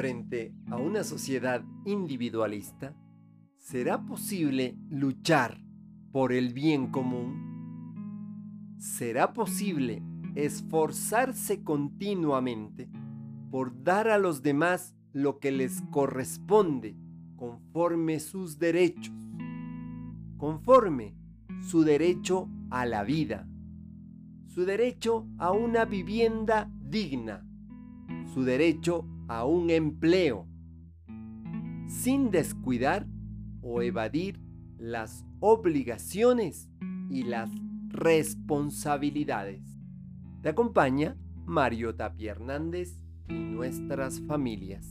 frente a una sociedad individualista, ¿será posible luchar por el bien común? ¿Será posible esforzarse continuamente por dar a los demás lo que les corresponde conforme sus derechos, conforme su derecho a la vida, su derecho a una vivienda digna, su derecho a un empleo, sin descuidar o evadir las obligaciones y las responsabilidades. Te acompaña Mario Tapia Hernández y nuestras familias.